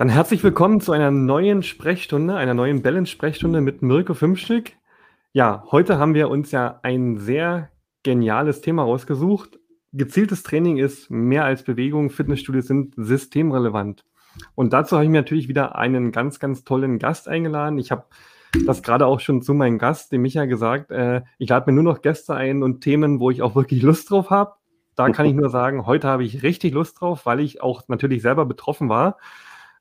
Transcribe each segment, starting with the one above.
Dann herzlich willkommen zu einer neuen Sprechstunde, einer neuen Balance-Sprechstunde mit Mirko Fünfstück. Ja, heute haben wir uns ja ein sehr geniales Thema rausgesucht. Gezieltes Training ist mehr als Bewegung. Fitnessstudios sind systemrelevant. Und dazu habe ich mir natürlich wieder einen ganz, ganz tollen Gast eingeladen. Ich habe das gerade auch schon zu meinem Gast, dem Micha, gesagt. Äh, ich lade mir nur noch Gäste ein und Themen, wo ich auch wirklich Lust drauf habe. Da kann ich nur sagen, heute habe ich richtig Lust drauf, weil ich auch natürlich selber betroffen war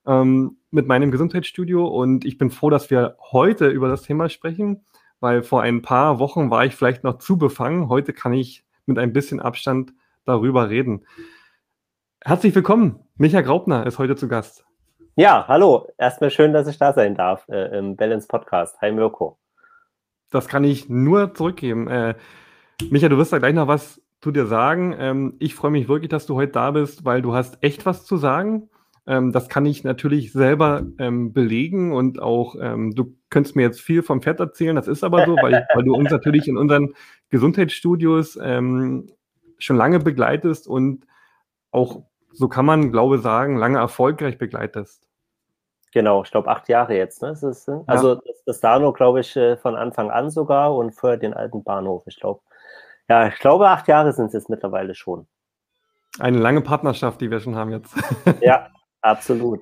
ähm, mit meinem Gesundheitsstudio und ich bin froh, dass wir heute über das Thema sprechen, weil vor ein paar Wochen war ich vielleicht noch zu befangen. Heute kann ich mit ein bisschen Abstand darüber reden. Herzlich willkommen. Micha Graupner ist heute zu Gast. Ja, hallo. Erstmal schön, dass ich da sein darf äh, im Balance Podcast. Hi Mirko. Das kann ich nur zurückgeben. Äh, Micha, du wirst da gleich noch was zu dir sagen. Ähm, ich freue mich wirklich, dass du heute da bist, weil du hast echt was zu sagen. Ähm, das kann ich natürlich selber ähm, belegen und auch, ähm, du könntest mir jetzt viel vom Pferd erzählen, das ist aber so, weil, weil du uns natürlich in unseren Gesundheitsstudios ähm, schon lange begleitest und auch, so kann man, glaube ich, sagen, lange erfolgreich begleitest. Genau, ich glaube acht Jahre jetzt. Ne? Ist, äh, also das, das Dano, glaube ich, äh, von Anfang an sogar und vorher den alten Bahnhof. Ich glaube, ja, ich glaube, acht Jahre sind es jetzt mittlerweile schon. Eine lange Partnerschaft, die wir schon haben jetzt. Ja, Absolut.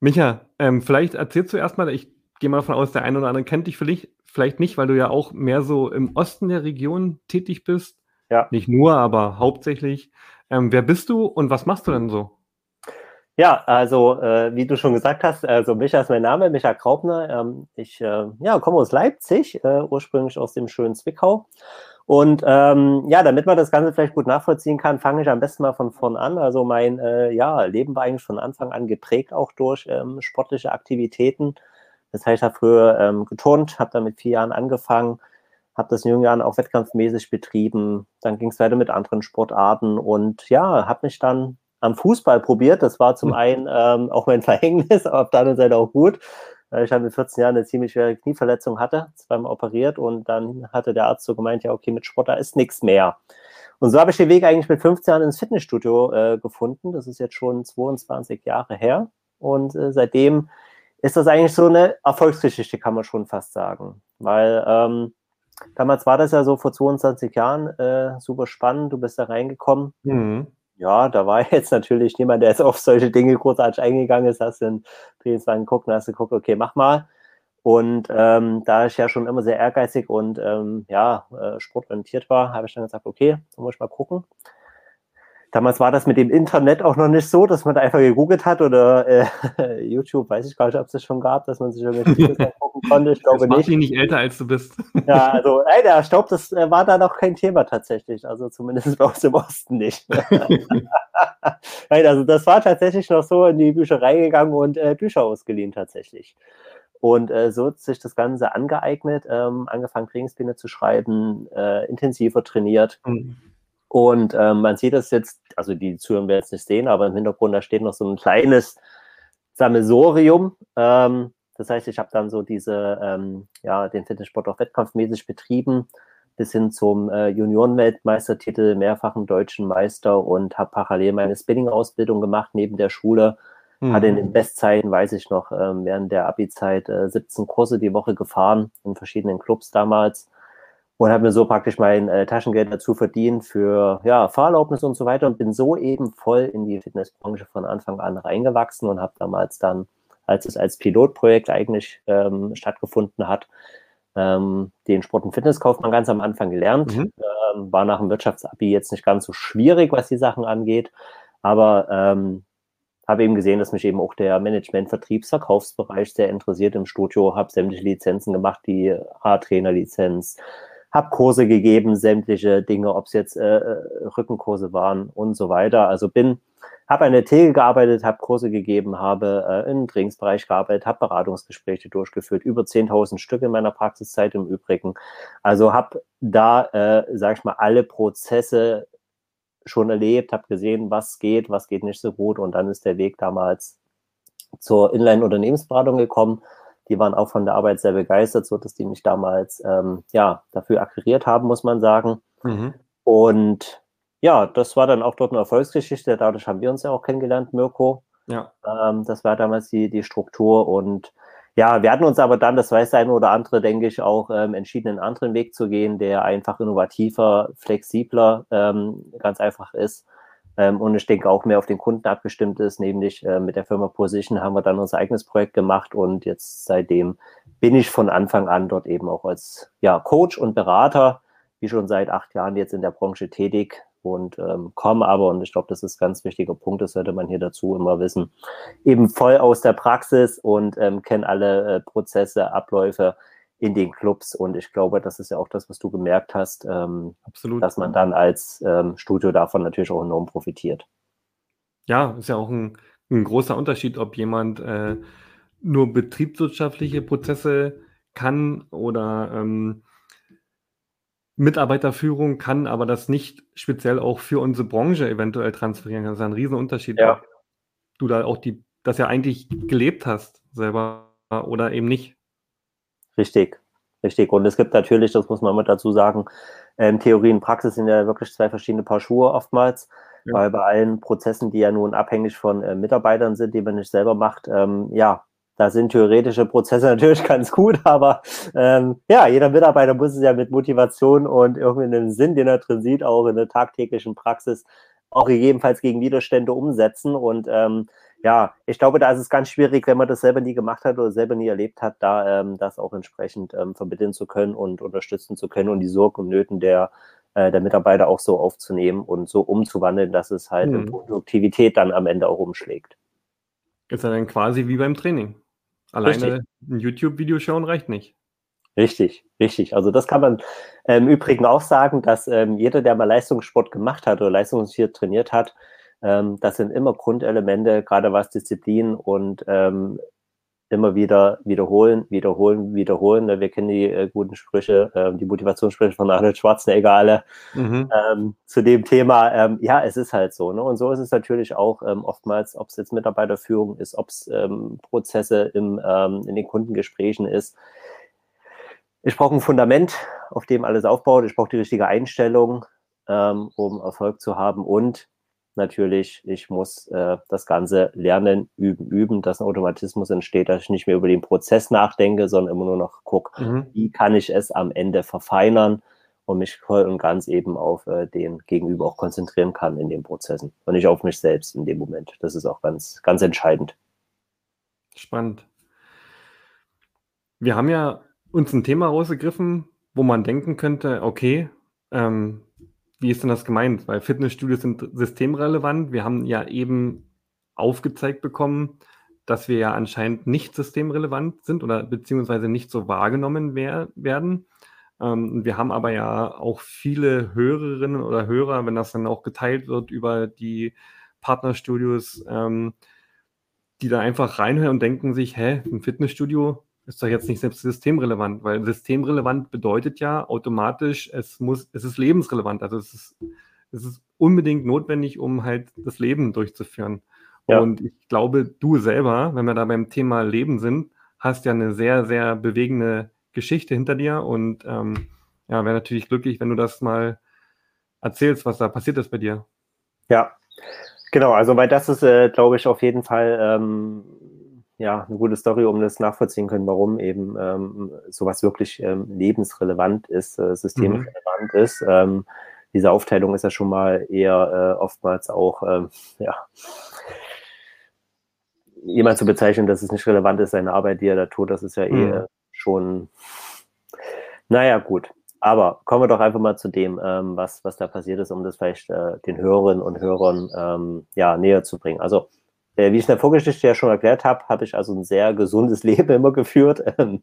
Micha, ähm, vielleicht erzählst du erstmal, ich gehe mal davon aus, der eine oder andere kennt dich vielleicht, vielleicht nicht, weil du ja auch mehr so im Osten der Region tätig bist. Ja. Nicht nur, aber hauptsächlich. Ähm, wer bist du und was machst du denn so? Ja, also äh, wie du schon gesagt hast, also Micha ist mein Name, Micha Graupner. Ähm, ich äh, ja, komme aus Leipzig, äh, ursprünglich aus dem schönen Zwickau und ähm, ja, damit man das Ganze vielleicht gut nachvollziehen kann, fange ich am besten mal von vorn an. Also mein äh, ja, Leben war eigentlich von Anfang an geprägt auch durch ähm, sportliche Aktivitäten. Das heißt, ich habe früher ähm, geturnt, habe dann mit vier Jahren angefangen, habe das in jungen Jahren auch wettkampfmäßig betrieben. Dann ging es weiter mit anderen Sportarten und ja, habe mich dann am Fußball probiert. Das war zum hm. einen ähm, auch mein Verhängnis, aber auf der anderen Seite auch gut. Ich habe mit 14 Jahren eine ziemlich schwere Knieverletzung hatte, zweimal operiert und dann hatte der Arzt so gemeint, ja, okay, mit Sport, da ist nichts mehr. Und so habe ich den Weg eigentlich mit 15 Jahren ins Fitnessstudio äh, gefunden. Das ist jetzt schon 22 Jahre her. Und äh, seitdem ist das eigentlich so eine Erfolgsgeschichte, kann man schon fast sagen. Weil ähm, damals war das ja so vor 22 Jahren äh, super spannend. Du bist da reingekommen. Mhm ja, da war jetzt natürlich niemand, der jetzt auf solche Dinge großartig eingegangen ist. Hast du den Trainingsplan geguckt und hast geguckt, okay, mach mal. Und ähm, da ich ja schon immer sehr ehrgeizig und ähm, ja, äh, sportorientiert war, habe ich dann gesagt, okay, dann muss ich mal gucken. Damals war das mit dem Internet auch noch nicht so, dass man da einfach gegoogelt hat oder äh, YouTube, weiß ich gar nicht, ob es das schon gab, dass man sich irgendwelche Videos angucken konnte. Ich glaube das nicht. Ich nicht älter als du bist. Ja, also, ey, der Staub, das äh, war da noch kein Thema tatsächlich. Also zumindest bei uns im Osten nicht. also das war tatsächlich noch so in die Bücherei gegangen und äh, Bücher ausgeliehen tatsächlich. Und äh, so hat sich das Ganze angeeignet, ähm, angefangen Trainingspläne zu schreiben, äh, intensiver trainiert. Mhm und ähm, man sieht das jetzt, also die Zuhörer werden es nicht sehen, aber im Hintergrund, da steht noch so ein kleines Sammelsorium. Ähm, das heißt, ich habe dann so diese, ähm, ja, den Fitnesssport auch wettkampfmäßig betrieben, bis hin zum äh, Juniorenweltmeistertitel, mehrfachen deutschen Meister und habe parallel meine Spinning-Ausbildung gemacht neben der Schule. Mhm. Hatte in den Bestzeiten, weiß ich noch, ähm, während der Abi-Zeit äh, 17 Kurse die Woche gefahren in verschiedenen Clubs damals und habe mir so praktisch mein äh, Taschengeld dazu verdient für ja, Fahrerlaubnis und so weiter und bin so eben voll in die Fitnessbranche von Anfang an reingewachsen und habe damals dann, als es als Pilotprojekt eigentlich ähm, stattgefunden hat, ähm, den Sport- und Fitnesskaufmann ganz am Anfang gelernt. Mhm. Ähm, war nach dem Wirtschaftsabi jetzt nicht ganz so schwierig, was die Sachen angeht, aber ähm, habe eben gesehen, dass mich eben auch der Management, Vertriebs, Verkaufsbereich sehr interessiert im Studio, habe sämtliche Lizenzen gemacht, die Haartrainer-Lizenz, habe Kurse gegeben, sämtliche Dinge, ob es jetzt äh, äh, Rückenkurse waren und so weiter. Also bin, habe an der Theke gearbeitet, habe Kurse gegeben, habe äh, im Trainingsbereich gearbeitet, habe Beratungsgespräche durchgeführt, über 10.000 Stück in meiner Praxiszeit im Übrigen. Also habe da, äh, sage ich mal, alle Prozesse schon erlebt, habe gesehen, was geht, was geht nicht so gut und dann ist der Weg damals zur Inline-Unternehmensberatung gekommen die waren auch von der Arbeit sehr begeistert, so dass die mich damals ähm, ja dafür akquiriert haben, muss man sagen. Mhm. Und ja, das war dann auch dort eine Erfolgsgeschichte. Dadurch haben wir uns ja auch kennengelernt, Mirko. Ja. Ähm, das war damals die, die Struktur und ja, wir hatten uns aber dann, das weiß der eine oder andere, denke ich, auch ähm, entschieden, einen anderen Weg zu gehen, der einfach innovativer, flexibler, ähm, ganz einfach ist. Ähm, und ich denke auch mehr auf den Kunden abgestimmt ist, nämlich äh, mit der Firma Position haben wir dann unser eigenes Projekt gemacht und jetzt seitdem bin ich von Anfang an dort eben auch als ja, Coach und Berater, wie schon seit acht Jahren jetzt in der Branche tätig, und ähm, komme aber, und ich glaube, das ist ein ganz wichtiger Punkt, das sollte man hier dazu immer wissen, eben voll aus der Praxis und ähm, kenne alle äh, Prozesse, Abläufe in den Clubs. Und ich glaube, das ist ja auch das, was du gemerkt hast, ähm, dass man dann als ähm, Studio davon natürlich auch enorm profitiert. Ja, ist ja auch ein, ein großer Unterschied, ob jemand äh, nur betriebswirtschaftliche Prozesse kann oder ähm, Mitarbeiterführung kann, aber das nicht speziell auch für unsere Branche eventuell transferieren kann. Das ist ein Riesenunterschied. Ja. Du da auch die, das ja eigentlich gelebt hast selber oder eben nicht. Richtig, richtig. Und es gibt natürlich, das muss man immer dazu sagen, ähm, Theorie und Praxis sind ja wirklich zwei verschiedene Paar Schuhe oftmals, ja. weil bei allen Prozessen, die ja nun abhängig von äh, Mitarbeitern sind, die man nicht selber macht, ähm, ja, da sind theoretische Prozesse natürlich ganz gut, aber ähm, ja, jeder Mitarbeiter muss es ja mit Motivation und irgendwie einen Sinn, den er drin sieht, auch in der tagtäglichen Praxis auch gegebenenfalls gegen Widerstände umsetzen. Und ähm, ja, ich glaube, da ist es ganz schwierig, wenn man das selber nie gemacht hat oder selber nie erlebt hat, da ähm, das auch entsprechend ähm, vermitteln zu können und unterstützen zu können und die Sorgen und Nöten der äh, der Mitarbeiter auch so aufzunehmen und so umzuwandeln, dass es halt mhm. in Produktivität dann am Ende auch umschlägt. Ist ja dann quasi wie beim Training. Alleine richtig. ein YouTube-Video schauen reicht nicht. Richtig, richtig. Also das kann man ähm, im Übrigen auch sagen, dass ähm, jeder, der mal Leistungssport gemacht hat oder Leistungssport trainiert hat, ähm, das sind immer Grundelemente, gerade was Disziplin und ähm, immer wieder wiederholen, wiederholen, wiederholen. Wir kennen die äh, guten Sprüche, äh, die Motivationssprüche von Arnold Schwarzenegger alle mhm. ähm, zu dem Thema. Ähm, ja, es ist halt so. Ne? Und so ist es natürlich auch ähm, oftmals, ob es jetzt Mitarbeiterführung ist, ob es ähm, Prozesse im, ähm, in den Kundengesprächen ist. Ich brauche ein Fundament, auf dem alles aufbaut. Ich brauche die richtige Einstellung, ähm, um Erfolg zu haben. Und natürlich, ich muss äh, das Ganze lernen, üben, üben, dass ein Automatismus entsteht, dass ich nicht mehr über den Prozess nachdenke, sondern immer nur noch gucke, mhm. wie kann ich es am Ende verfeinern und mich voll und ganz eben auf äh, den Gegenüber auch konzentrieren kann in den Prozessen und nicht auf mich selbst in dem Moment. Das ist auch ganz, ganz entscheidend. Spannend. Wir haben ja uns ein Thema rausgegriffen, wo man denken könnte, okay, ähm, wie ist denn das gemeint? Weil Fitnessstudios sind systemrelevant. Wir haben ja eben aufgezeigt bekommen, dass wir ja anscheinend nicht systemrelevant sind oder beziehungsweise nicht so wahrgenommen wer werden. Ähm, wir haben aber ja auch viele Hörerinnen oder Hörer, wenn das dann auch geteilt wird über die Partnerstudios, ähm, die da einfach reinhören und denken sich, hä, ein Fitnessstudio, ist doch jetzt nicht selbst systemrelevant, weil systemrelevant bedeutet ja automatisch, es muss, es ist lebensrelevant. Also es ist, es ist unbedingt notwendig, um halt das Leben durchzuführen. Ja. Und ich glaube, du selber, wenn wir da beim Thema Leben sind, hast ja eine sehr, sehr bewegende Geschichte hinter dir und ähm, ja, wäre natürlich glücklich, wenn du das mal erzählst, was da passiert ist bei dir. Ja, genau. Also, weil das ist, äh, glaube ich, auf jeden Fall ähm, ja, eine gute Story, um das nachvollziehen können, warum eben ähm, sowas wirklich ähm, lebensrelevant ist, äh, systemrelevant mhm. ist. Ähm, diese Aufteilung ist ja schon mal eher äh, oftmals auch, ähm, ja, jemand zu bezeichnen, dass es nicht relevant ist, seine Arbeit, die er da tut, das ist ja eh, mhm. eh schon, naja, gut. Aber kommen wir doch einfach mal zu dem, ähm, was, was da passiert ist, um das vielleicht äh, den Hörerinnen und Hörern ähm, ja, näher zu bringen. Also wie ich in der Vorgeschichte ja schon erklärt habe, habe ich also ein sehr gesundes Leben immer geführt, ähm,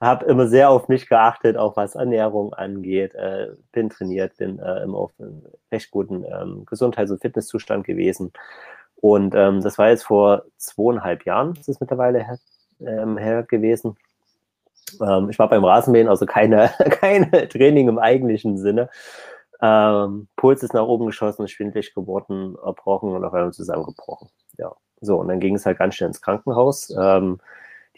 habe immer sehr auf mich geachtet, auch was Ernährung angeht, äh, bin trainiert, bin äh, immer auf einem recht guten ähm, Gesundheits- und Fitnesszustand gewesen. Und ähm, das war jetzt vor zweieinhalb Jahren, ist es mittlerweile her, ähm, her gewesen. Ähm, ich war beim Rasenmähen, also keine, keine Training im eigentlichen Sinne. Ähm, Puls ist nach oben geschossen, schwindlig geworden, erbrochen und auf einmal zusammengebrochen. Ja. So, und dann ging es halt ganz schnell ins Krankenhaus. Ähm,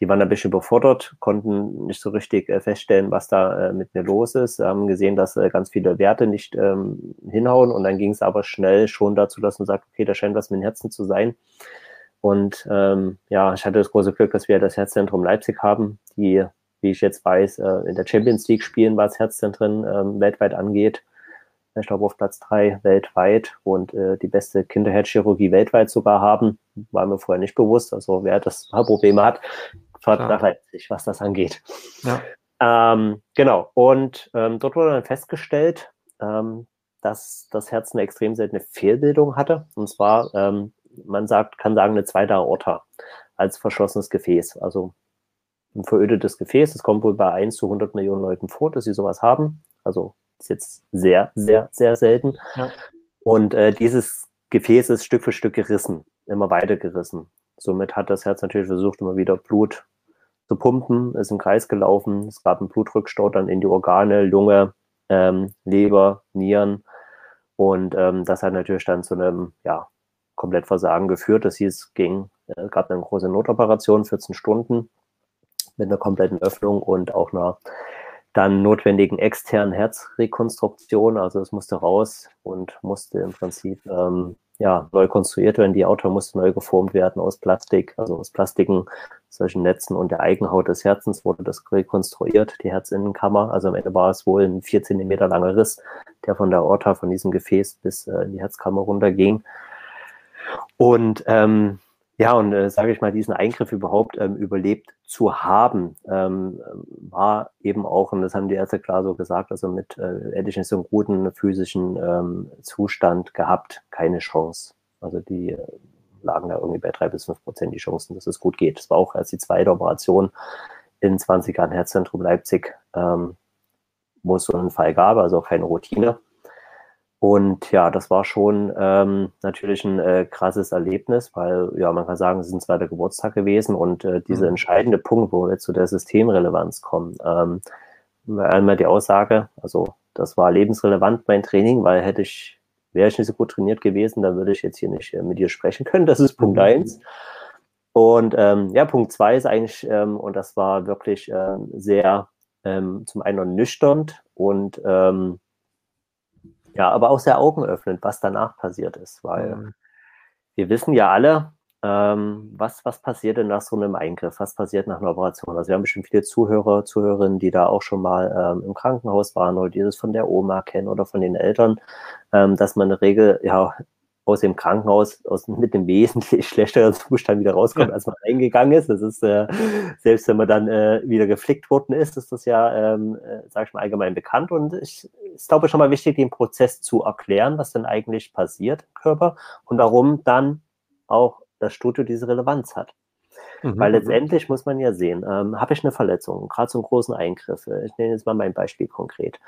die waren ein bisschen überfordert, konnten nicht so richtig äh, feststellen, was da äh, mit mir los ist, haben gesehen, dass äh, ganz viele Werte nicht ähm, hinhauen und dann ging es aber schnell schon dazu, dass man sagt, okay, da scheint was mit dem Herzen zu sein. Und ähm, ja, ich hatte das große Glück, dass wir das Herzzentrum Leipzig haben, die, wie ich jetzt weiß, äh, in der Champions League spielen, was Herzzentren ähm, weltweit angeht. Ich glaube auf Platz drei weltweit und äh, die beste Kinderherzchirurgie weltweit sogar haben. War mir vorher nicht bewusst. Also wer das Probleme hat, fahrt nach Leipzig, was das angeht. Ja. Ähm, genau. Und ähm, dort wurde dann festgestellt, ähm, dass das Herz eine extrem seltene Fehlbildung hatte. Und zwar, ähm, man sagt, kann sagen, eine zweite Aorta als verschlossenes Gefäß. Also ein verödetes Gefäß. Es kommt wohl bei 1 zu 100 Millionen Leuten vor, dass sie sowas haben. Also ist jetzt sehr, sehr, sehr selten. Ja. Und äh, dieses Gefäß ist Stück für Stück gerissen, immer weiter gerissen. Somit hat das Herz natürlich versucht, immer wieder Blut zu pumpen, ist im Kreis gelaufen. Es gab einen Blutrückstau dann in die Organe, Lunge, ähm, Leber, Nieren. Und ähm, das hat natürlich dann zu einem ja, Komplettversagen geführt. Das hieß, ging, äh, gab eine große Notoperation, 14 Stunden mit einer kompletten Öffnung und auch einer dann notwendigen externen Herzrekonstruktion. Also es musste raus und musste im Prinzip ähm, ja, neu konstruiert werden. Die Auto musste neu geformt werden aus Plastik, also aus Plastiken, solchen Netzen und der Eigenhaut des Herzens wurde das rekonstruiert, die Herzinnenkammer. Also am Ende war es wohl ein vier Zentimeter langer Riss, der von der Aorta, von diesem Gefäß bis äh, in die Herzkammer runterging. Und ähm, ja, und äh, sage ich mal, diesen Eingriff überhaupt ähm, überlebt zu haben, ähm, war eben auch, und das haben die Ärzte klar so gesagt, also mit äh, hätte ich nicht so einen guten physischen ähm, Zustand gehabt, keine Chance. Also die äh, lagen da irgendwie bei drei bis fünf Prozent die Chancen, dass es gut geht. Das war auch erst die zweite Operation in 20 Jahren Herzzentrum Leipzig, ähm, wo es so einen Fall gab, also auch keine Routine. Und ja, das war schon ähm, natürlich ein äh, krasses Erlebnis, weil ja, man kann sagen, es ist ein zweiter Geburtstag gewesen und äh, dieser mhm. entscheidende Punkt, wo wir zu der Systemrelevanz kommen, ähm, einmal die Aussage, also das war lebensrelevant mein Training, weil hätte ich, wäre ich nicht so gut trainiert gewesen, dann würde ich jetzt hier nicht äh, mit dir sprechen können. Das ist Punkt mhm. eins. Und ähm, ja, Punkt zwei ist eigentlich, ähm, und das war wirklich äh, sehr ähm, zum einen ernüchternd und ähm, ja, aber auch sehr augenöffnend, was danach passiert ist, weil mhm. wir wissen ja alle, ähm, was, was passiert denn nach so einem Eingriff? Was passiert nach einer Operation? Also wir haben bestimmt viele Zuhörer, Zuhörerinnen, die da auch schon mal ähm, im Krankenhaus waren oder dieses von der Oma kennen oder von den Eltern, ähm, dass man in der Regel ja aus dem Krankenhaus aus, mit dem wesentlich schlechteren Zustand wieder rauskommt, als man reingegangen ist. Das ist, äh, selbst wenn man dann äh, wieder geflickt worden ist, ist das ja, ähm, äh, sag ich mal, allgemein bekannt. Und ich ist, glaube ich, schon mal wichtig, den Prozess zu erklären, was denn eigentlich passiert im Körper und warum dann auch das Studio diese Relevanz hat. Mhm. Weil mhm. letztendlich muss man ja sehen, ähm, habe ich eine Verletzung, gerade so einen großen Eingriff, äh, ich nenne jetzt mal mein Beispiel konkret,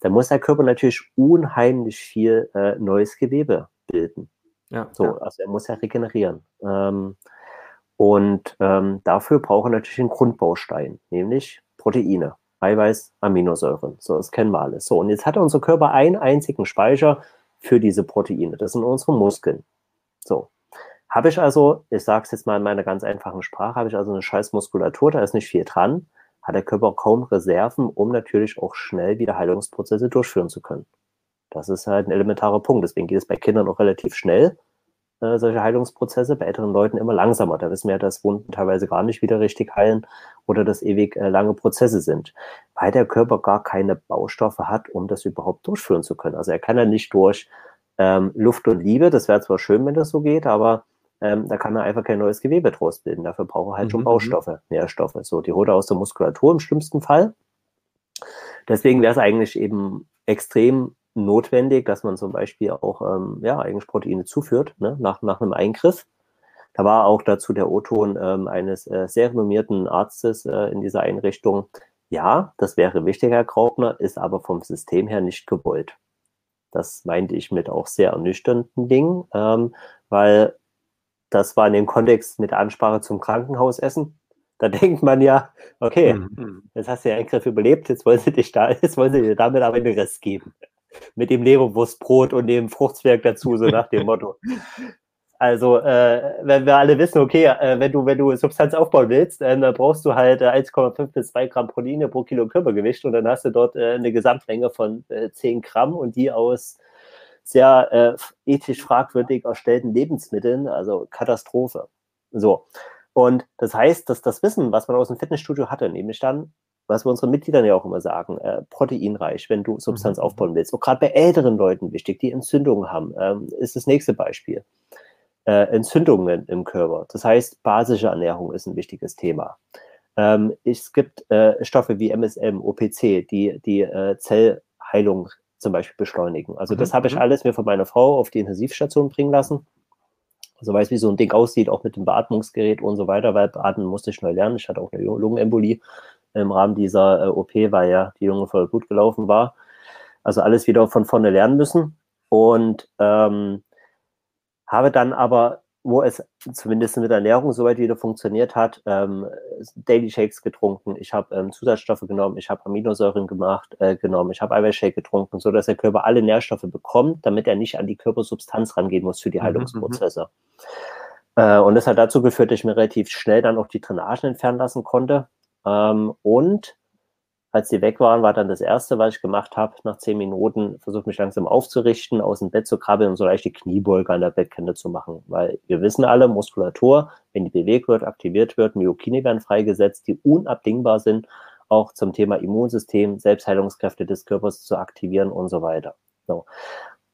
da muss der Körper natürlich unheimlich viel äh, neues Gewebe bilden. Ja, so, ja. also er muss ja regenerieren. Ähm, und ähm, dafür braucht er natürlich einen Grundbaustein, nämlich Proteine, Eiweiß, Aminosäuren. So, das kennen wir alles. So, und jetzt hat unser Körper einen einzigen Speicher für diese Proteine. Das sind unsere Muskeln. So. Habe ich also, ich sage es jetzt mal in meiner ganz einfachen Sprache, habe ich also eine scheiß Muskulatur, da ist nicht viel dran, hat der Körper kaum Reserven, um natürlich auch schnell wieder Heilungsprozesse durchführen zu können. Das ist halt ein elementarer Punkt. Deswegen geht es bei Kindern auch relativ schnell, äh, solche Heilungsprozesse, bei älteren Leuten immer langsamer. Da wissen wir ja, dass Wunden teilweise gar nicht wieder richtig heilen oder dass ewig äh, lange Prozesse sind, weil der Körper gar keine Baustoffe hat, um das überhaupt durchführen zu können. Also er kann ja nicht durch ähm, Luft und Liebe, das wäre zwar schön, wenn das so geht, aber ähm, da kann er einfach kein neues Gewebe draus bilden. Dafür braucht er halt mhm. schon mhm. Baustoffe, Nährstoffe. So, die holt er aus der Muskulatur im schlimmsten Fall. Deswegen wäre es eigentlich eben extrem notwendig, dass man zum Beispiel auch ähm, ja, eigentlich Proteine zuführt ne, nach, nach einem Eingriff. Da war auch dazu der O-Ton ähm, eines äh, sehr renommierten Arztes äh, in dieser Einrichtung. Ja, das wäre wichtig, Herr Graubner, ist aber vom System her nicht gewollt. Das meinte ich mit auch sehr ernüchternden Dingen, ähm, weil das war in dem Kontext mit Ansprache zum Krankenhausessen. Da denkt man ja, okay, mhm. jetzt hast du den Eingriff überlebt, jetzt wollen sie dich da, jetzt wollen sie dir damit aber den Rest geben mit dem Leberwurstbrot und dem Fruchtzwerg dazu, so nach dem Motto. Also, äh, wenn wir alle wissen, okay, äh, wenn du, wenn du Substanz aufbauen willst, äh, dann brauchst du halt äh, 1,5 bis 2 Gramm Proteine pro Kilo Körpergewicht und dann hast du dort äh, eine Gesamtmenge von äh, 10 Gramm und die aus sehr äh, ethisch fragwürdig erstellten Lebensmitteln, also Katastrophe. So. Und das heißt, dass das Wissen, was man aus dem Fitnessstudio hatte, nämlich dann, was wir unseren Mitgliedern ja auch immer sagen, äh, proteinreich, wenn du Substanz mhm. aufbauen willst. Und gerade bei älteren Leuten wichtig, die Entzündungen haben, ähm, ist das nächste Beispiel. Äh, Entzündungen im Körper. Das heißt, basische Ernährung ist ein wichtiges Thema. Ähm, es gibt äh, Stoffe wie MSM, OPC, die die äh, Zellheilung zum Beispiel beschleunigen. Also das mhm. habe ich mhm. alles mir von meiner Frau auf die Intensivstation bringen lassen. Also weiß, wie so ein Ding aussieht, auch mit dem Beatmungsgerät und so weiter, weil atmen musste ich neu lernen. Ich hatte auch eine Lungenembolie im Rahmen dieser äh, OP, weil ja die Lunge voll gut gelaufen war. Also alles wieder von vorne lernen müssen. Und ähm, habe dann aber wo es zumindest mit der Ernährung soweit wieder funktioniert hat, ähm, Daily Shakes getrunken, ich habe ähm, Zusatzstoffe genommen, ich habe Aminosäuren gemacht, äh, genommen, ich habe Eiweißshake getrunken, so dass der Körper alle Nährstoffe bekommt, damit er nicht an die Körpersubstanz rangehen muss für die mhm, Heilungsprozesse. Mhm, äh, und das hat dazu geführt, dass ich mir relativ schnell dann auch die Drainagen entfernen lassen konnte. Ähm, und als die weg waren, war dann das Erste, was ich gemacht habe, nach zehn Minuten, versucht mich langsam aufzurichten, aus dem Bett zu krabbeln und so leicht die Kniebeuge an der Bettkante zu machen. Weil wir wissen alle, Muskulatur, wenn die bewegt wird, aktiviert wird, Myokine werden freigesetzt, die unabdingbar sind, auch zum Thema Immunsystem, Selbstheilungskräfte des Körpers zu aktivieren und so weiter. So.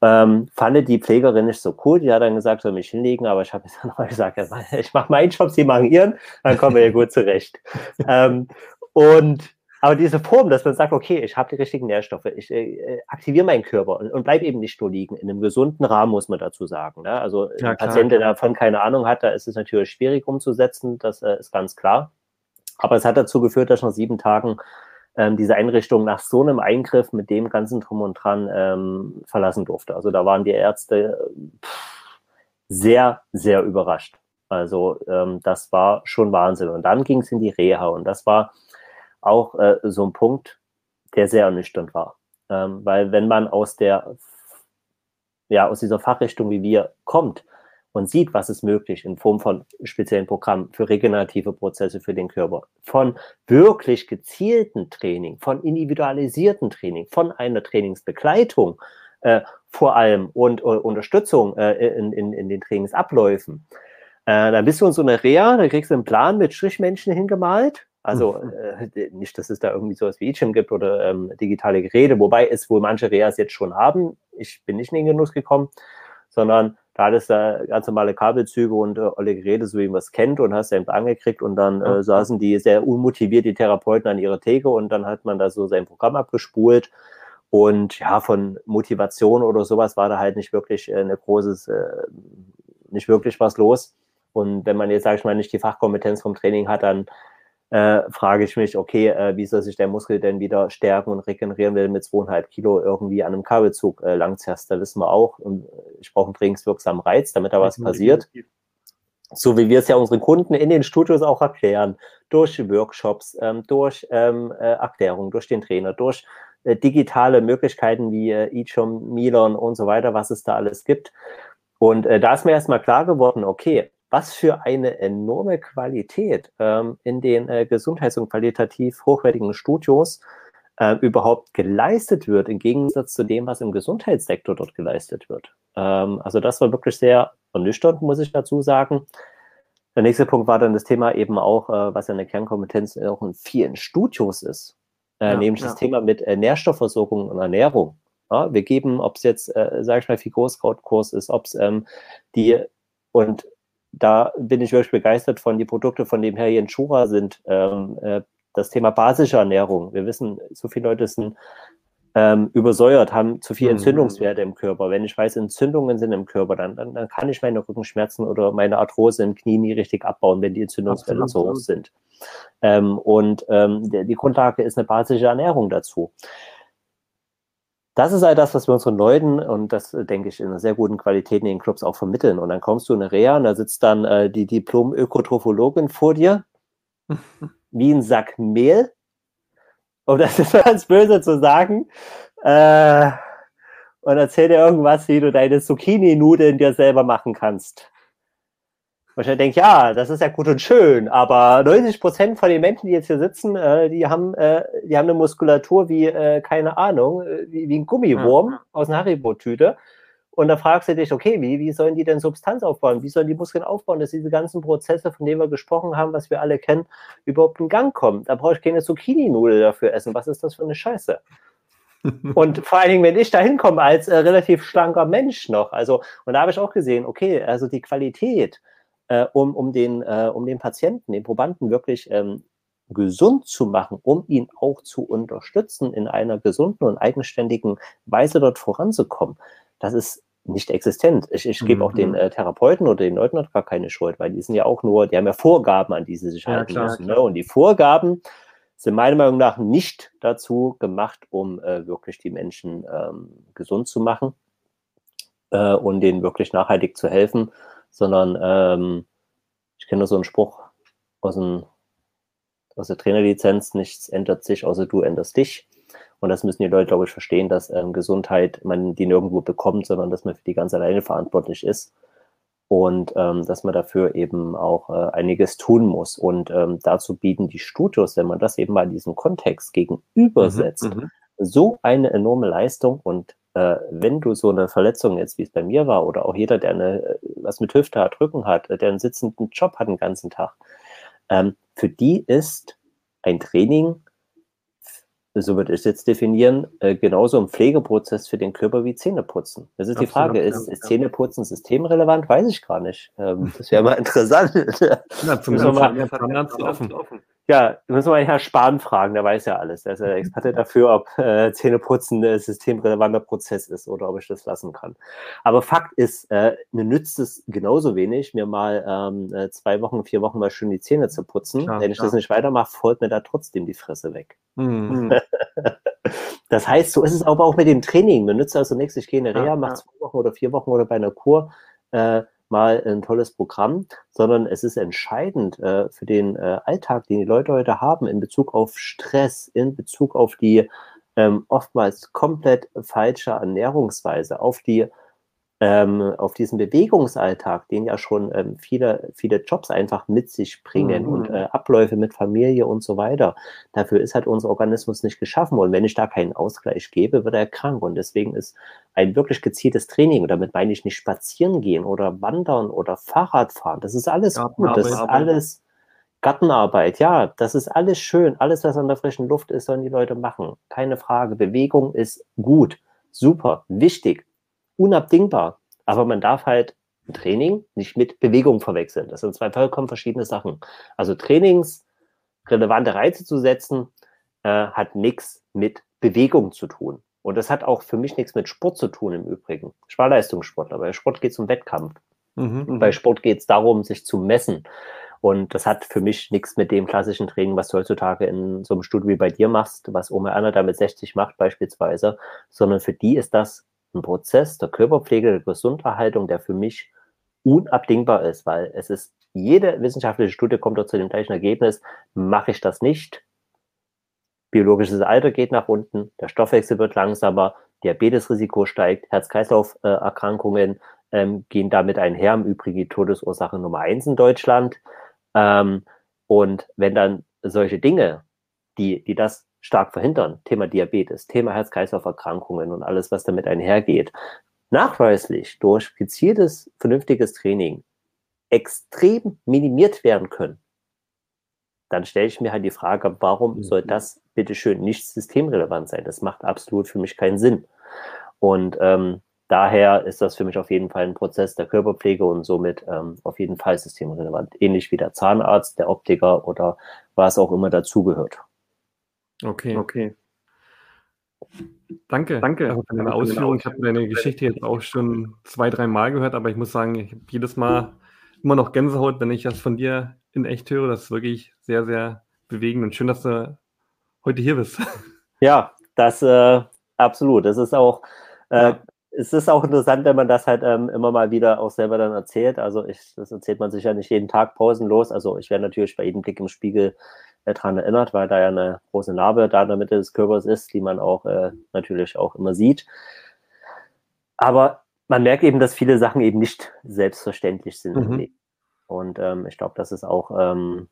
Ähm, fand die Pflegerin nicht so cool. Die hat dann gesagt, soll mich hinlegen, aber ich habe jetzt nochmal gesagt, ich mache meinen Job, sie machen ihren, dann kommen wir ja gut zurecht. ähm, und aber diese Form, dass man sagt, okay, ich habe die richtigen Nährstoffe, ich äh, aktiviere meinen Körper und, und bleib eben nicht nur liegen. In einem gesunden Rahmen muss man dazu sagen. Ne? Also ja, ein Patient, der davon keine Ahnung hat, da ist es natürlich schwierig umzusetzen, das äh, ist ganz klar. Aber es hat dazu geführt, dass ich nach sieben Tagen ähm, diese Einrichtung nach so einem Eingriff mit dem ganzen Drum und Dran ähm, verlassen durfte. Also da waren die Ärzte pff, sehr, sehr überrascht. Also ähm, das war schon Wahnsinn. Und dann ging es in die Reha und das war auch äh, so ein Punkt, der sehr ernüchternd war. Ähm, weil wenn man aus der, ja, aus dieser Fachrichtung wie wir kommt und sieht, was ist möglich in Form von speziellen Programmen für regenerative Prozesse für den Körper, von wirklich gezielten Training, von individualisierten Training, von einer Trainingsbegleitung äh, vor allem und uh, Unterstützung äh, in, in, in den Trainingsabläufen, äh, dann bist du in so einer Reha, da kriegst du einen Plan mit Strichmännchen hingemalt also mhm. äh, nicht, dass es da irgendwie sowas wie eChim gibt oder ähm, digitale Geräte, wobei es wohl manche Reas jetzt schon haben. Ich bin nicht in den Genuss gekommen, sondern da hattest du ganz normale Kabelzüge und äh, alle Geräte, so wie man es kennt, und hast eben angekriegt und dann äh, saßen die sehr unmotiviert, die Therapeuten an ihrer Theke und dann hat man da so sein Programm abgespult. Und ja, von Motivation oder sowas war da halt nicht wirklich äh, eine großes, äh, nicht wirklich was los. Und wenn man jetzt, sage ich mal, nicht die Fachkompetenz vom Training hat, dann äh, frage ich mich, okay, äh, wie soll sich der Muskel denn wieder stärken und regenerieren, wenn mit zweieinhalb Kilo irgendwie an einem Kabelzug äh, langzerrst? Da wissen wir auch, und ich brauche einen trainingswirksamen Reiz, damit da was passiert. So wie wir es ja unseren Kunden in den Studios auch erklären, durch Workshops, ähm, durch ähm, äh, Erklärungen, durch den Trainer, durch äh, digitale Möglichkeiten wie äh, eChum, Milon und so weiter, was es da alles gibt. Und äh, da ist mir erstmal klar geworden, okay, was für eine enorme Qualität ähm, in den äh, gesundheits- und qualitativ hochwertigen Studios äh, überhaupt geleistet wird, im Gegensatz zu dem, was im Gesundheitssektor dort geleistet wird. Ähm, also das war wirklich sehr ernüchternd, muss ich dazu sagen. Der nächste Punkt war dann das Thema eben auch, äh, was ja eine Kernkompetenz auch in vielen Studios ist, äh, ja, nämlich ja. das Thema mit äh, Nährstoffversorgung und Ernährung. Ja, wir geben, ob es jetzt, äh, sage ich mal, Figurskautkurs ist, ob es ähm, die und da bin ich wirklich begeistert von die Produkte, von dem Herr Jens Schura sind. Ähm, äh, das Thema basische Ernährung. Wir wissen, so viele Leute sind ähm, übersäuert, haben zu viel mhm. Entzündungswerte im Körper. Wenn ich weiß, Entzündungen sind im Körper, dann, dann, dann kann ich meine Rückenschmerzen oder meine Arthrose im Knie nie richtig abbauen, wenn die Entzündungswerte so hoch sind. Ähm, und ähm, die, die Grundlage ist eine basische Ernährung dazu das ist all das, was wir unseren Leuten und das äh, denke ich in einer sehr guten Qualität in den Clubs auch vermitteln. Und dann kommst du in eine Reha und da sitzt dann äh, die Diplom-Ökotrophologin vor dir, wie ein Sack Mehl, um das ist ganz böse zu sagen, äh, und erzählt dir irgendwas, wie du deine Zucchini-Nudeln dir selber machen kannst. Und ich denke, ja, das ist ja gut und schön, aber 90 Prozent von den Menschen, die jetzt hier sitzen, äh, die haben, äh, die haben eine Muskulatur wie, äh, keine Ahnung, äh, wie, wie ein Gummiwurm ja. aus einer Haribo-Tüte. Und da fragst du dich, okay, wie, wie sollen die denn Substanz aufbauen? Wie sollen die Muskeln aufbauen, dass diese ganzen Prozesse, von denen wir gesprochen haben, was wir alle kennen, überhaupt in Gang kommen? Da brauche ich keine Zucchini-Nudel dafür essen. Was ist das für eine Scheiße? und vor allen Dingen, wenn ich da hinkomme als äh, relativ schlanker Mensch noch, also, und da habe ich auch gesehen, okay, also die Qualität, äh, um, um, den, äh, um den Patienten, den Probanden wirklich ähm, gesund zu machen, um ihn auch zu unterstützen, in einer gesunden und eigenständigen Weise dort voranzukommen, das ist nicht existent. Ich, ich gebe auch den mhm. äh, Therapeuten oder den Leuten gar keine Schuld, weil die sind ja auch nur, die haben ja Vorgaben, an die sie sich ja, halten klar, müssen. Ne? Und die Vorgaben sind meiner Meinung nach nicht dazu gemacht, um äh, wirklich die Menschen ähm, gesund zu machen äh, und denen wirklich nachhaltig zu helfen, sondern ähm, ich kenne so einen Spruch aus, dem, aus der Trainerlizenz, nichts ändert sich, außer du änderst dich. Und das müssen die Leute, glaube ich, verstehen, dass ähm, Gesundheit man die nirgendwo bekommt, sondern dass man für die ganz alleine verantwortlich ist und ähm, dass man dafür eben auch äh, einiges tun muss. Und ähm, dazu bieten die Studios, wenn man das eben mal in diesem Kontext gegenübersetzt, mhm, mhm, so eine enorme Leistung. Und äh, wenn du so eine Verletzung jetzt, wie es bei mir war, oder auch jeder, der eine, äh, was mit Hüfte hat, Rücken hat, der einen sitzenden Job hat den ganzen Tag, ähm, für die ist ein Training so würde ich es jetzt definieren, äh, genauso ein Pflegeprozess für den Körper wie Zähneputzen. Das ist Absolut, die Frage, ist, ja, ist Zähneputzen systemrelevant? Weiß ich gar nicht. Ähm, das wäre mal interessant. ja, zum Zahnarzt offen. offen. Ja, müssen wir mal Herrn Spahn fragen, der weiß ja alles. Der ist ja der Experte dafür, ob äh, Zähneputzen ein systemrelevanter Prozess ist oder ob ich das lassen kann. Aber Fakt ist, äh, mir nützt es genauso wenig, mir mal ähm, äh, zwei Wochen, vier Wochen mal schön die Zähne zu putzen. Klar, Wenn ich klar. das nicht weitermache, folgt mir da trotzdem die Fresse weg. Mhm. das heißt, so ist es aber auch mit dem Training. Mir nützt also nichts, ich gehe in eine Reha, ja, mache zwei Wochen oder vier Wochen oder bei einer Kur. Äh, mal ein tolles Programm, sondern es ist entscheidend äh, für den äh, Alltag, den die Leute heute haben, in Bezug auf Stress, in Bezug auf die ähm, oftmals komplett falsche Ernährungsweise, auf die ähm, auf diesen Bewegungsalltag, den ja schon ähm, viele, viele Jobs einfach mit sich bringen mhm. und äh, Abläufe mit Familie und so weiter. Dafür ist halt unser Organismus nicht geschaffen. Und wenn ich da keinen Ausgleich gebe, wird er krank. Und deswegen ist ein wirklich gezieltes Training, und damit meine ich nicht spazieren gehen oder wandern oder Fahrrad fahren. Das ist alles gut. Das ist alles Gartenarbeit. Ja, das ist alles schön. Alles, was an der frischen Luft ist, sollen die Leute machen. Keine Frage. Bewegung ist gut, super, wichtig unabdingbar. Aber man darf halt Training nicht mit Bewegung verwechseln. Das sind zwei vollkommen verschiedene Sachen. Also trainingsrelevante Reize zu setzen, äh, hat nichts mit Bewegung zu tun. Und das hat auch für mich nichts mit Sport zu tun im Übrigen. Ich war Leistungssportler. Bei Sport geht es um Wettkampf. Mhm. Bei Sport geht es darum, sich zu messen. Und das hat für mich nichts mit dem klassischen Training, was du heutzutage in so einem Studio wie bei dir machst, was Oma Erna da mit 60 macht beispielsweise, sondern für die ist das ein Prozess der Körperpflege, der Gesunderhaltung, der für mich unabdingbar ist, weil es ist, jede wissenschaftliche Studie kommt dort zu dem gleichen Ergebnis, mache ich das nicht, biologisches Alter geht nach unten, der Stoffwechsel wird langsamer, Diabetesrisiko steigt, Herz-Kreislauf-Erkrankungen ähm, gehen damit einher, im Übrigen die Todesursache Nummer eins in Deutschland. Ähm, und wenn dann solche Dinge, die, die das stark verhindern. Thema Diabetes, Thema Herz-Kreislauf-Erkrankungen und alles, was damit einhergeht. Nachweislich durch gezieltes, vernünftiges Training extrem minimiert werden können. Dann stelle ich mir halt die Frage, warum mhm. soll das bitteschön nicht systemrelevant sein? Das macht absolut für mich keinen Sinn. Und ähm, daher ist das für mich auf jeden Fall ein Prozess der Körperpflege und somit ähm, auf jeden Fall systemrelevant. Ähnlich wie der Zahnarzt, der Optiker oder was auch immer dazugehört. Okay. Okay. Danke. Danke also für deine Ausführung. Ich habe deine Geschichte jetzt auch schon zwei, drei Mal gehört, aber ich muss sagen, ich habe jedes Mal immer noch Gänsehaut, wenn ich das von dir in echt höre. Das ist wirklich sehr, sehr bewegend und schön, dass du heute hier bist. Ja, das äh, absolut. Das ist auch, äh, ja. es ist auch interessant, wenn man das halt ähm, immer mal wieder auch selber dann erzählt. Also ich, das erzählt man sich ja nicht jeden Tag pausenlos. Also ich werde natürlich bei jedem Blick im Spiegel daran erinnert, weil da ja eine große Narbe da in der Mitte des Körpers ist, die man auch äh, natürlich auch immer sieht. Aber man merkt eben, dass viele Sachen eben nicht selbstverständlich sind mhm. Und ähm, ich glaube, das ist auch ähm,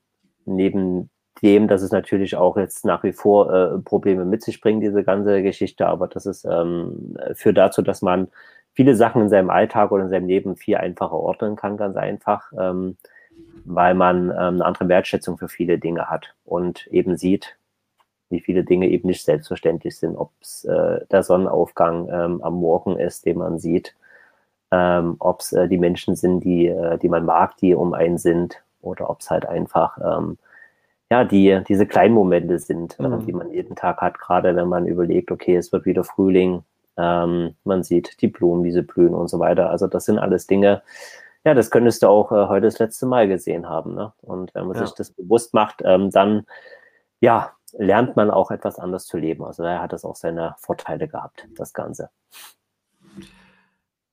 neben dem, dass es natürlich auch jetzt nach wie vor äh, Probleme mit sich bringt, diese ganze Geschichte, aber das ist ähm, führt dazu, dass man viele Sachen in seinem Alltag oder in seinem Leben viel einfacher ordnen kann, ganz einfach, ähm, weil man ähm, eine andere Wertschätzung für viele Dinge hat und eben sieht, wie viele Dinge eben nicht selbstverständlich sind, ob es äh, der Sonnenaufgang ähm, am Morgen ist, den man sieht, ähm, ob es äh, die Menschen sind, die, äh, die man mag, die um einen sind, oder ob es halt einfach ähm, ja, die, diese kleinen Momente sind, äh, mhm. die man jeden Tag hat, gerade wenn man überlegt, okay, es wird wieder Frühling, ähm, man sieht die Blumen, wie sie blühen und so weiter. Also das sind alles Dinge, ja, das könntest du auch äh, heute das letzte Mal gesehen haben. Ne? Und wenn man ja. sich das bewusst macht, ähm, dann ja, lernt man auch etwas anders zu leben. Also daher hat es auch seine Vorteile gehabt, das Ganze.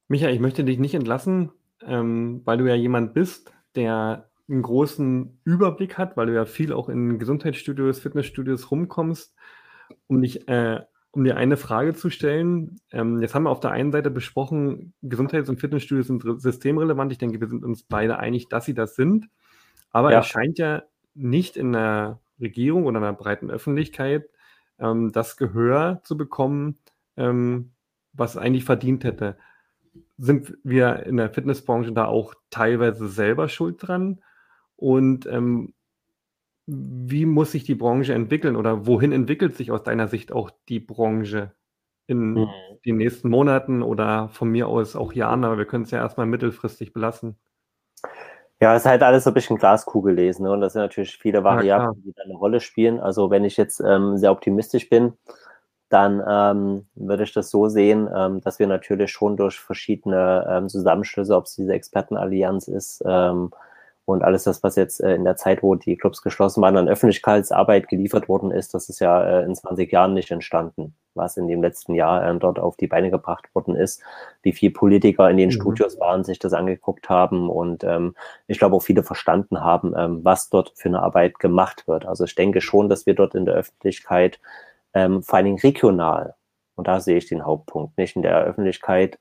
Michael, ich möchte dich nicht entlassen, ähm, weil du ja jemand bist, der einen großen Überblick hat, weil du ja viel auch in Gesundheitsstudios, Fitnessstudios rumkommst, um dich, äh, um dir eine Frage zu stellen. Ähm, jetzt haben wir auf der einen Seite besprochen, Gesundheits- und Fitnessstudios sind systemrelevant. Ich denke, wir sind uns beide einig, dass sie das sind. Aber ja. es scheint ja nicht in der Regierung oder in der breiten Öffentlichkeit ähm, das Gehör zu bekommen, ähm, was eigentlich verdient hätte. Sind wir in der Fitnessbranche da auch teilweise selber schuld dran? Und ähm, wie muss sich die Branche entwickeln oder wohin entwickelt sich aus deiner Sicht auch die Branche in mhm. den nächsten Monaten oder von mir aus auch Jahren, aber wir können es ja erstmal mittelfristig belassen. Ja, es ist halt alles so ein bisschen Glaskugel lesen ne? und das sind natürlich viele Variablen, ja, die da eine Rolle spielen. Also wenn ich jetzt ähm, sehr optimistisch bin, dann ähm, würde ich das so sehen, ähm, dass wir natürlich schon durch verschiedene ähm, Zusammenschlüsse, ob es diese Expertenallianz ist, ähm, und alles das, was jetzt äh, in der Zeit, wo die Clubs geschlossen waren, an Öffentlichkeitsarbeit geliefert worden ist, das ist ja äh, in 20 Jahren nicht entstanden, was in dem letzten Jahr äh, dort auf die Beine gebracht worden ist, wie viele Politiker in den mhm. Studios waren, sich das angeguckt haben und ähm, ich glaube auch viele verstanden haben, ähm, was dort für eine Arbeit gemacht wird. Also ich denke schon, dass wir dort in der Öffentlichkeit ähm, vor allen Dingen regional, und da sehe ich den Hauptpunkt, nicht in der Öffentlichkeit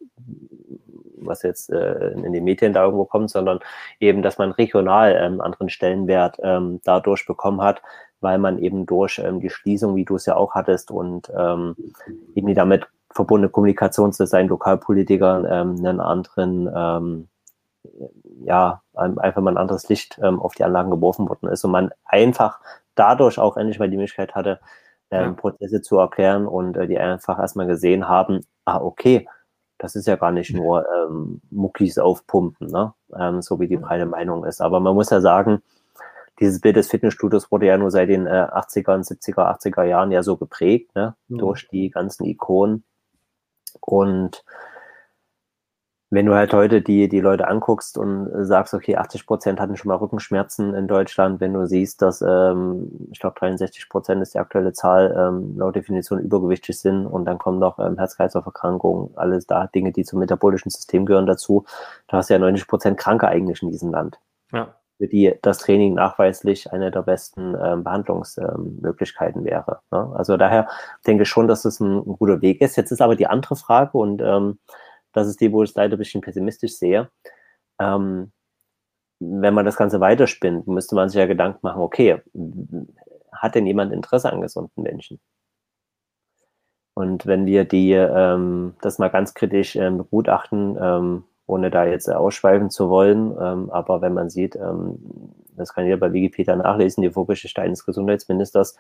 was jetzt äh, in den Medien da irgendwo kommt, sondern eben, dass man regional ähm, anderen Stellenwert ähm, dadurch bekommen hat, weil man eben durch ähm, die Schließung, wie du es ja auch hattest, und ähm, irgendwie damit verbundene Kommunikationsdesign, Lokalpolitikern ähm, einen anderen, ähm, ja, einfach mal ein anderes Licht ähm, auf die Anlagen geworfen worden ist und man einfach dadurch auch endlich mal die Möglichkeit hatte, ähm, ja. Prozesse zu erklären und äh, die einfach erstmal gesehen haben, ah, okay, das ist ja gar nicht nur ähm, Muckis aufpumpen, ne? ähm, so wie die breite Meinung ist. Aber man muss ja sagen, dieses Bild des Fitnessstudios wurde ja nur seit den äh, 80er, 70er, 80er Jahren ja so geprägt, ne? Mhm. durch die ganzen Ikonen. Und wenn du halt heute die, die Leute anguckst und sagst, okay, 80 Prozent hatten schon mal Rückenschmerzen in Deutschland, wenn du siehst, dass, ähm, ich glaube, 63 Prozent ist die aktuelle Zahl, ähm, laut Definition übergewichtig sind und dann kommen noch ähm, Herz-Kreislauf-Erkrankungen, alles da, Dinge, die zum metabolischen System gehören dazu. Da hast du ja 90 Prozent Kranke eigentlich in diesem Land. Ja. Für die das Training nachweislich eine der besten ähm, Behandlungsmöglichkeiten wäre. Ne? Also daher denke ich schon, dass es ein, ein, guter Weg ist. Jetzt ist aber die andere Frage und ähm, das ist die, wo ich es leider ein bisschen pessimistisch sehe. Ähm, wenn man das Ganze weiterspinnt, müsste man sich ja Gedanken machen, okay, hat denn jemand Interesse an gesunden Menschen? Und wenn wir die, ähm, das mal ganz kritisch ähm, begutachten, ähm, ohne da jetzt ausschweifen zu wollen, ähm, aber wenn man sieht, ähm, das kann jeder bei Wikipedia nachlesen, die Vorgeschichte eines Gesundheitsministers,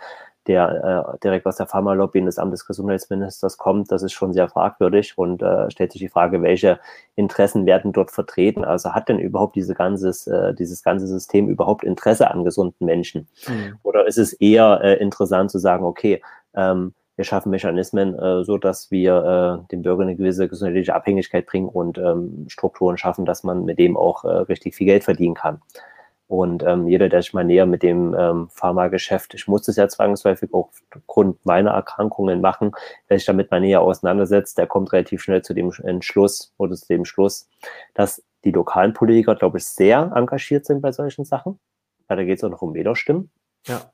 der äh, direkt aus der Pharmalobby in das Amt des Gesundheitsministers kommt, das ist schon sehr fragwürdig und äh, stellt sich die Frage, welche Interessen werden dort vertreten? Also hat denn überhaupt diese ganzes, äh, dieses ganze System überhaupt Interesse an gesunden Menschen? Mhm. Oder ist es eher äh, interessant zu sagen, okay, ähm, wir schaffen Mechanismen, äh, so dass wir äh, den Bürgern eine gewisse gesundheitliche Abhängigkeit bringen und ähm, Strukturen schaffen, dass man mit dem auch äh, richtig viel Geld verdienen kann. Und ähm, jeder, der sich mal näher mit dem ähm, Pharmageschäft, ich muss das ja zwangsläufig auch aufgrund meiner Erkrankungen machen, wer sich damit mal näher auseinandersetzt, der kommt relativ schnell zu dem Entschluss oder zu dem Schluss, dass die lokalen Politiker, glaube ich, sehr engagiert sind bei solchen Sachen. Ja, da geht es auch noch um Wählerstimmen. Ja.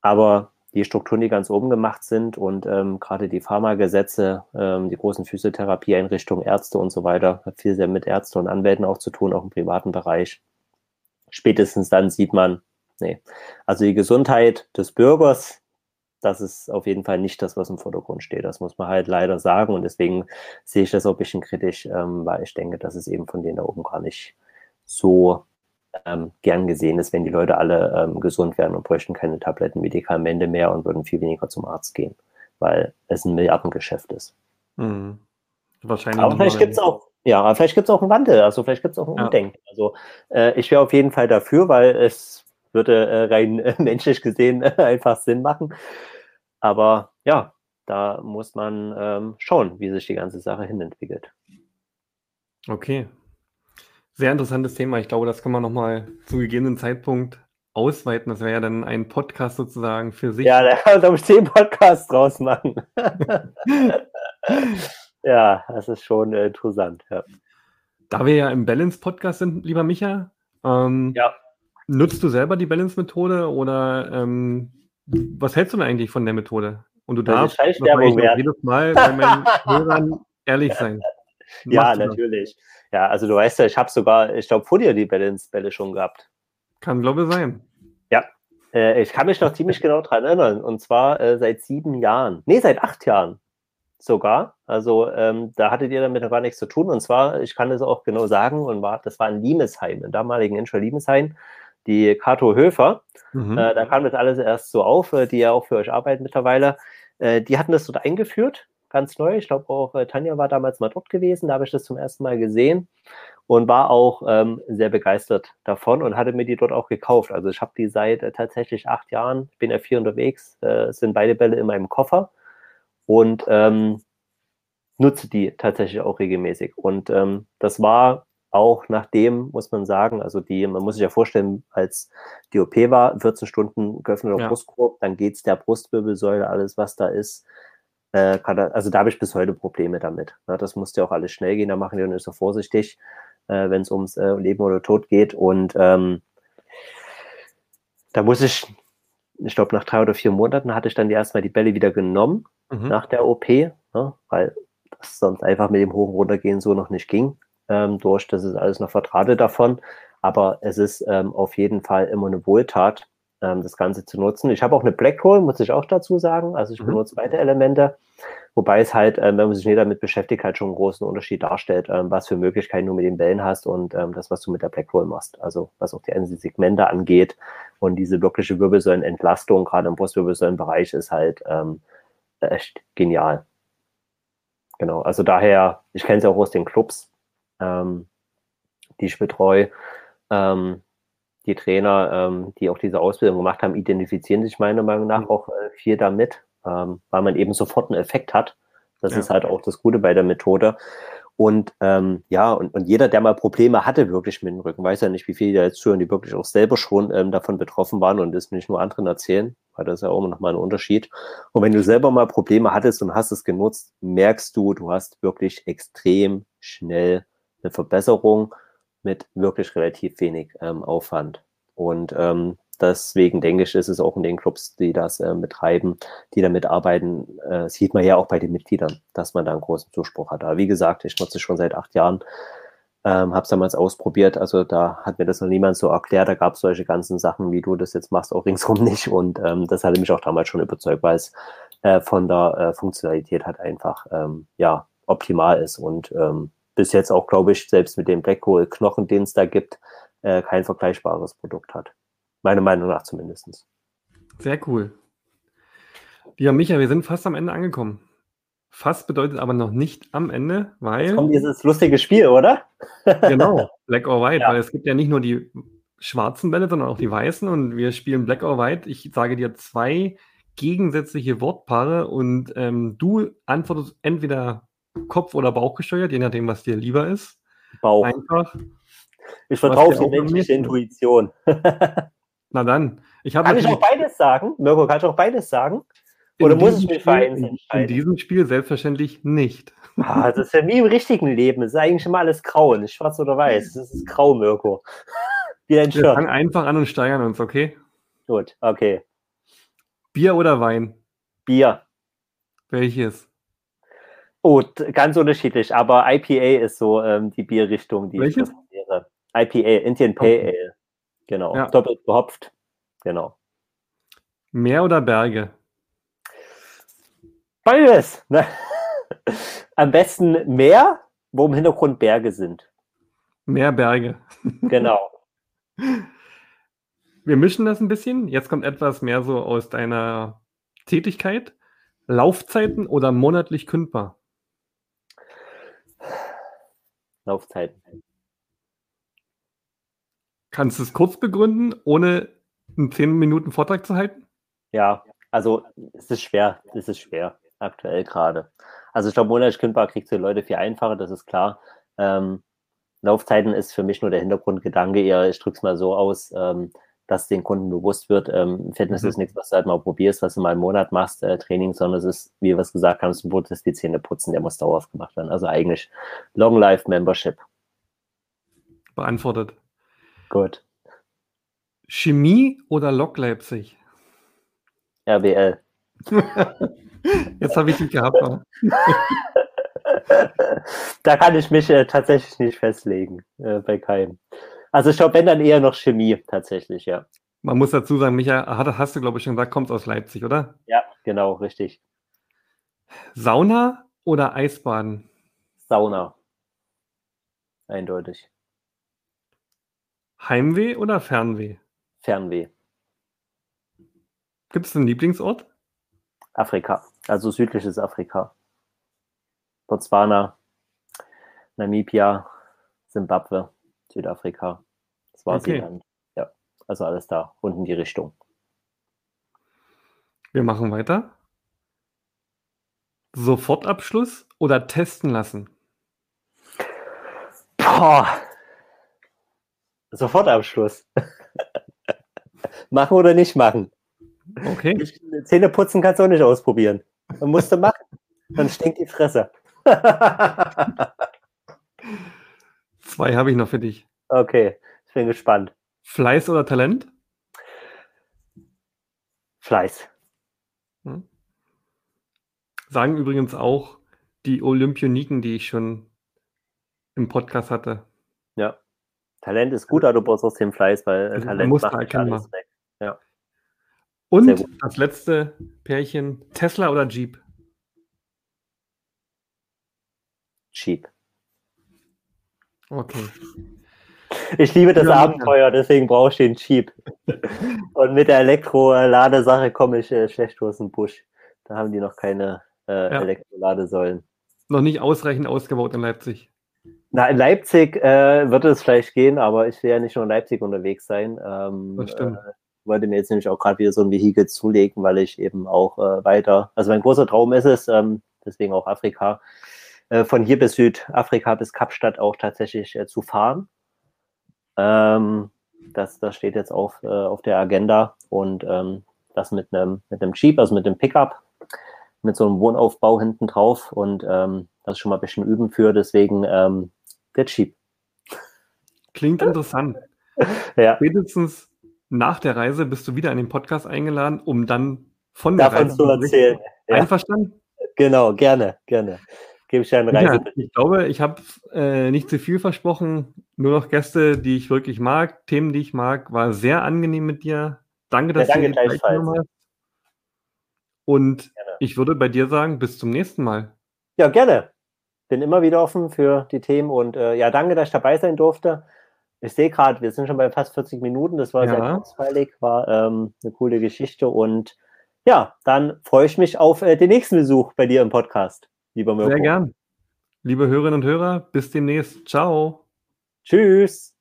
Aber die Strukturen, die ganz oben gemacht sind und ähm, gerade die Pharmagesetze, ähm, die großen Physiotherapieeinrichtungen, Ärzte und so weiter, hat viel sehr mit Ärzten und Anwälten auch zu tun, auch im privaten Bereich spätestens dann sieht man, nee. Also die Gesundheit des Bürgers, das ist auf jeden Fall nicht das, was im Vordergrund steht. Das muss man halt leider sagen. Und deswegen sehe ich das auch ein bisschen kritisch, ähm, weil ich denke, dass es eben von denen da oben gar nicht so ähm, gern gesehen ist, wenn die Leute alle ähm, gesund wären und bräuchten keine Tabletten, Medikamente mehr und würden viel weniger zum Arzt gehen, weil es ein Milliardengeschäft ist. Mhm. Wahrscheinlich. Aber vielleicht gibt es auch, ja, vielleicht gibt es auch einen Wandel, also vielleicht gibt es auch ein ja. Umdenken. Also äh, ich wäre auf jeden Fall dafür, weil es würde äh, rein äh, menschlich gesehen einfach Sinn machen. Aber ja, da muss man ähm, schauen, wie sich die ganze Sache hinentwickelt. Okay. Sehr interessantes Thema. Ich glaube, das kann man nochmal zu gegebenen Zeitpunkt ausweiten. Das wäre ja dann ein Podcast sozusagen für sich. Ja, da kann man, glaube ich, zehn Podcasts draus machen. ja, das ist schon äh, interessant. Ja. Da wir ja im Balance-Podcast sind, lieber Micha, ähm, ja. nutzt du selber die Balance-Methode oder ähm, was hältst du denn eigentlich von der Methode? Und du darfst jedes Mal bei meinen Hörern ehrlich sein. ja, natürlich. Ja, also du weißt ja, ich habe sogar, ich glaube, vor dir die Balance-Bälle schon gehabt. Kann, glaube ich, sein. Ja, äh, ich kann mich noch ziemlich genau daran erinnern. Und zwar äh, seit sieben Jahren. Nee, seit acht Jahren sogar. Also ähm, da hattet ihr damit noch gar nichts zu tun. Und zwar, ich kann es auch genau sagen, und war, das war in Limesheim, in damaligen Inschel Limesheim, die Kato Höfer. Mhm. Äh, da kam das alles erst so auf, äh, die ja auch für euch arbeiten mittlerweile. Äh, die hatten das dort eingeführt, ganz neu. Ich glaube auch äh, Tanja war damals mal dort gewesen, da habe ich das zum ersten Mal gesehen und war auch ähm, sehr begeistert davon und hatte mir die dort auch gekauft. Also ich habe die seit äh, tatsächlich acht Jahren, bin ja vier unterwegs, äh, sind beide Bälle in meinem Koffer und ähm, nutze die tatsächlich auch regelmäßig. Und ähm, das war auch nachdem, muss man sagen, also die, man muss sich ja vorstellen, als die OP war, 14 Stunden geöffneter ja. Brustkorb, dann geht es der Brustwirbelsäule, alles was da ist. Äh, da, also da habe ich bis heute Probleme damit. Ne? Das musste ja auch alles schnell gehen, da machen die nicht so vorsichtig, äh, wenn es ums äh, Leben oder Tod geht. Und ähm, da muss ich, ich glaube, nach drei oder vier Monaten hatte ich dann erstmal die Bälle wieder genommen mhm. nach der OP, ne? weil das sonst einfach mit dem Hoch- und Runtergehen so noch nicht ging ähm, durch. Das ist alles noch verdrahtet davon. Aber es ist ähm, auf jeden Fall immer eine Wohltat, ähm, das Ganze zu nutzen. Ich habe auch eine Blackhole, muss ich auch dazu sagen. Also ich mhm. benutze beide Elemente. Wobei es halt, ähm, wenn man sich nicht damit beschäftigt, halt schon einen großen Unterschied darstellt, ähm, was für Möglichkeiten du mit den Bällen hast und ähm, das, was du mit der Blackhole machst. Also was auch die einzelnen Segmente angeht und diese wirkliche Wirbelsäulenentlastung, gerade im Brustwirbelsäulenbereich, ist halt ähm, echt genial. Genau, also daher, ich kenne es ja auch aus den Clubs, ähm, die ich betreue. Ähm, die Trainer, ähm, die auch diese Ausbildung gemacht haben, identifizieren sich meiner Meinung nach mhm. auch äh, viel damit, ähm, weil man eben sofort einen Effekt hat. Das ja. ist halt auch das Gute bei der Methode. Und ähm, ja, und, und jeder, der mal Probleme hatte, wirklich mit dem Rücken, weiß ja nicht, wie viele da jetzt zuhören, die wirklich auch selber schon ähm, davon betroffen waren und das nicht nur anderen erzählen, weil das ist ja auch nochmal ein Unterschied. Und wenn du selber mal Probleme hattest und hast es genutzt, merkst du, du hast wirklich extrem schnell eine Verbesserung mit wirklich relativ wenig ähm, Aufwand. Und ähm, deswegen denke ich, ist es auch in den Clubs, die das äh, betreiben, die damit arbeiten, äh, sieht man ja auch bei den Mitgliedern, dass man da einen großen Zuspruch hat. Aber wie gesagt, ich nutze es schon seit acht Jahren, ähm, habe es damals ausprobiert, also da hat mir das noch niemand so erklärt, da gab es solche ganzen Sachen, wie du das jetzt machst, auch ringsrum nicht und ähm, das hatte mich auch damals schon überzeugt, weil es äh, von der äh, Funktionalität halt einfach, ähm, ja, optimal ist und ähm, bis jetzt auch, glaube ich, selbst mit dem Blackhole-Knochen, den es da gibt, äh, kein vergleichbares Produkt hat. Meiner Meinung nach zumindest. Sehr cool. Ja, Micha, wir sind fast am Ende angekommen. Fast bedeutet aber noch nicht am Ende, weil. Jetzt kommt dieses lustige Spiel, oder? genau, Black or White, ja. weil es gibt ja nicht nur die schwarzen Bälle, sondern auch die weißen und wir spielen Black or White. Ich sage dir zwei gegensätzliche Wortpaare und ähm, du antwortest entweder Kopf- oder Bauch gesteuert, je nachdem, was dir lieber ist. Bauch. Einfach. Ich vertraue auf die menschliche Intuition. Na dann. Ich kann ich auch beides sagen? Mirko, kann ich auch beides sagen? Oder muss ich mich vereinzeln In diesem Spiel selbstverständlich nicht. Ah, das ist ja wie im richtigen Leben. Es ist eigentlich immer alles grau, nicht schwarz oder weiß. Das ist grau, Mirko. Wie ein Wir fangen einfach an und steigern uns, okay? Gut, okay. Bier oder Wein? Bier. Welches? Oh, ganz unterschiedlich, aber IPA ist so ähm, die Bierrichtung, die Welches? ich präferiere. IPA, Indian Pale. Ale. Genau. Ja. Doppelt gehopft. Genau. Meer oder Berge? Beides. Ne? Am besten Meer, wo im Hintergrund Berge sind. Mehr Berge. Genau. Wir mischen das ein bisschen. Jetzt kommt etwas mehr so aus deiner Tätigkeit. Laufzeiten oder monatlich kündbar? Laufzeiten. Kannst du es kurz begründen, ohne einen 10 Minuten Vortrag zu halten? Ja, also es ist schwer. Es ist schwer, aktuell gerade. Also ich glaube, monatlich kündbar kriegst du die Leute viel einfacher, das ist klar. Ähm, Laufzeiten ist für mich nur der Hintergrundgedanke eher, ich drücke es mal so aus, ähm, dass den Kunden bewusst wird, ähm, Fitness mhm. ist nichts, was du halt mal probierst, was du mal einen Monat machst, äh, Training, sondern es ist, wie wir es gesagt haben, es ist ein Brot, das die Zähne putzen, der muss dauerhaft gemacht werden. Also eigentlich Long Life Membership. Beantwortet. Gut. Chemie oder Lok Leipzig? RWL. Jetzt habe ich dich gehabt. da kann ich mich äh, tatsächlich nicht festlegen, äh, bei keinem. Also ich glaube, wenn dann eher noch Chemie tatsächlich, ja. Man muss dazu sagen, Micha, hast du, glaube ich, schon gesagt, kommst aus Leipzig, oder? Ja, genau, richtig. Sauna oder Eisbaden? Sauna. Eindeutig. Heimweh oder Fernweh? Fernweh. Gibt es einen Lieblingsort? Afrika, also südliches Afrika. Botswana, Namibia, Simbabwe, Südafrika, Swasiland. Okay. Ja, also alles da, unten die Richtung. Wir machen weiter. Sofortabschluss oder testen lassen? Boah. Sofortabschluss. machen oder nicht machen? Okay. Zähne putzen kannst du auch nicht ausprobieren. Man musste machen. Dann stinkt die Fresse. Zwei habe ich noch für dich. Okay, ich bin gespannt. Fleiß oder Talent? Fleiß. Hm. Sagen übrigens auch die Olympioniken, die ich schon im Podcast hatte. Ja. Talent ist gut, aber du brauchst aus dem Fleiß, weil also Talent muss macht alles weg. Ja. Und das letzte Pärchen, Tesla oder Jeep? Jeep. Okay. Ich liebe das ja, Abenteuer, deswegen brauche ich den Jeep. Und mit der Elektro-Ladesache komme ich äh, schlecht aus dem Busch. Da haben die noch keine äh, ja. Elektroladesäulen. Noch nicht ausreichend ausgebaut in Leipzig. Na, in Leipzig äh, wird es vielleicht gehen, aber ich will ja nicht nur in Leipzig unterwegs sein. Ähm, das stimmt. Äh, wollte mir jetzt nämlich auch gerade wieder so ein Vehikel zulegen, weil ich eben auch äh, weiter, also mein großer Traum ist es, ähm, deswegen auch Afrika, äh, von hier bis Südafrika bis Kapstadt auch tatsächlich äh, zu fahren. Ähm, das, das steht jetzt auf, äh, auf der Agenda und ähm, das mit einem mit einem Jeep, also mit dem Pickup, mit so einem Wohnaufbau hinten drauf und ähm, das ist schon mal ein bisschen üben für, deswegen ähm, der Jeep. Klingt interessant. ja. Spätestens nach der Reise bist du wieder in den Podcast eingeladen, um dann von der Davon Reise zu erzählen. Ja. Einverstanden? Genau, gerne, gerne. Gebe ich eine Reise. Ja, ich glaube, ich habe äh, nicht zu viel versprochen. Nur noch Gäste, die ich wirklich mag, Themen, die ich mag. War sehr angenehm mit dir. Danke, dass ja, danke du dir genommen hast. Und gerne. ich würde bei dir sagen, bis zum nächsten Mal. Ja, gerne. Bin immer wieder offen für die Themen und äh, ja, danke, dass ich dabei sein durfte. Ich sehe gerade, wir sind schon bei fast 40 Minuten. Das war ja. sehr kurzweilig, war ähm, eine coole Geschichte. Und ja, dann freue ich mich auf äh, den nächsten Besuch bei dir im Podcast, lieber Mirko. Sehr gern. Liebe Hörerinnen und Hörer, bis demnächst. Ciao. Tschüss.